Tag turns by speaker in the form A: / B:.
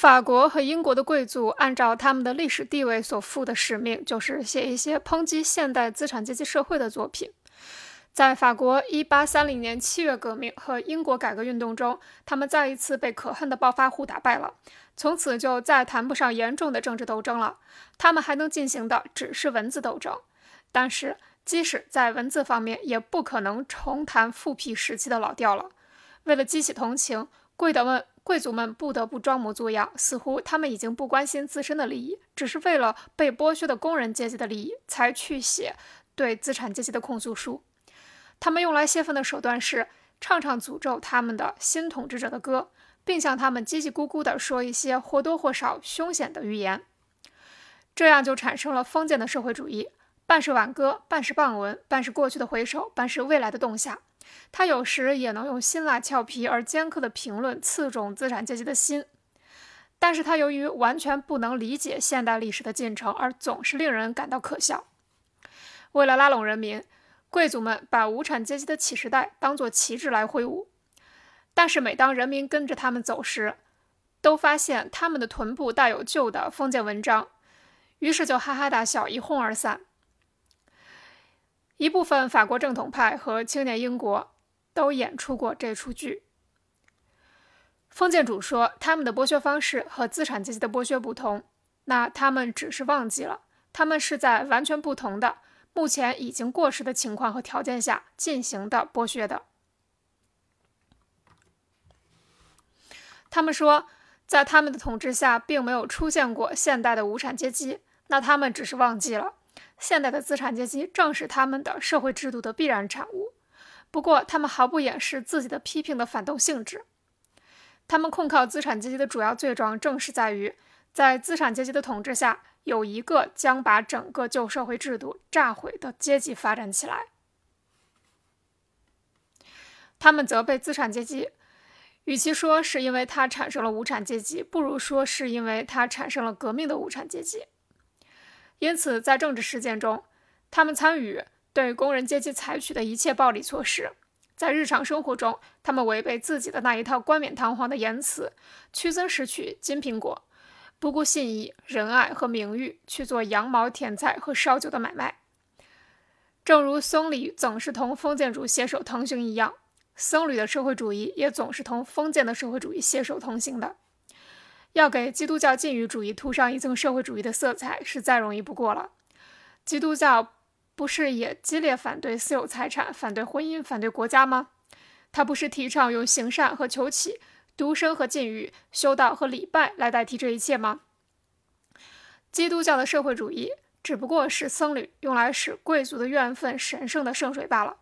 A: 法国和英国的贵族按照他们的历史地位所负的使命，就是写一些抨击现代资产阶级社会的作品。在法国1830年七月革命和英国改革运动中，他们再一次被可恨的暴发户打败了，从此就再谈不上严重的政治斗争了。他们还能进行的只是文字斗争，但是即使在文字方面，也不可能重弹复辟时期的老调了。为了激起同情，贵的们。贵族们不得不装模作样，似乎他们已经不关心自身的利益，只是为了被剥削的工人阶级的利益才去写对资产阶级的控诉书。他们用来泄愤的手段是唱唱诅咒他们的新统治者的歌，并向他们叽叽咕咕地说一些或多或少凶险的预言。这样就产生了封建的社会主义，半是挽歌，半是傍文，半是过去的回首，半是未来的动向。他有时也能用辛辣俏皮而尖刻的评论刺中资产阶级的心，但是他由于完全不能理解现代历史的进程，而总是令人感到可笑。为了拉拢人民，贵族们把无产阶级的起时代当作旗帜来挥舞，但是每当人民跟着他们走时，都发现他们的臀部带有旧的封建文章，于是就哈哈大笑，一哄而散。一部分法国正统派和青年英国都演出过这出剧。封建主说他们的剥削方式和资产阶级的剥削不同，那他们只是忘记了，他们是在完全不同的、目前已经过时的情况和条件下进行的剥削的。他们说，在他们的统治下并没有出现过现代的无产阶级，那他们只是忘记了。现代的资产阶级正是他们的社会制度的必然产物。不过，他们毫不掩饰自己的批评的反动性质。他们控告资产阶级的主要罪状，正是在于在资产阶级的统治下，有一个将把整个旧社会制度炸毁的阶级发展起来。他们责备资产阶级，与其说是因为它产生了无产阶级，不如说是因为它产生了革命的无产阶级。因此，在政治事件中，他们参与对工人阶级采取的一切暴力措施；在日常生活中，他们违背自己的那一套冠冕堂皇的言辞，屈尊拾取金苹果，不顾信义、仁爱和名誉去做羊毛、甜菜和烧酒的买卖。正如僧侣总是同封建主携手同行一样，僧侣的社会主义也总是同封建的社会主义携手同行的。要给基督教禁欲主义涂上一层社会主义的色彩是再容易不过了。基督教不是也激烈反对私有财产、反对婚姻、反对国家吗？他不是提倡用行善和求乞、独身和禁欲、修道和礼拜来代替这一切吗？基督教的社会主义只不过是僧侣用来使贵族的怨愤神圣的圣水罢了。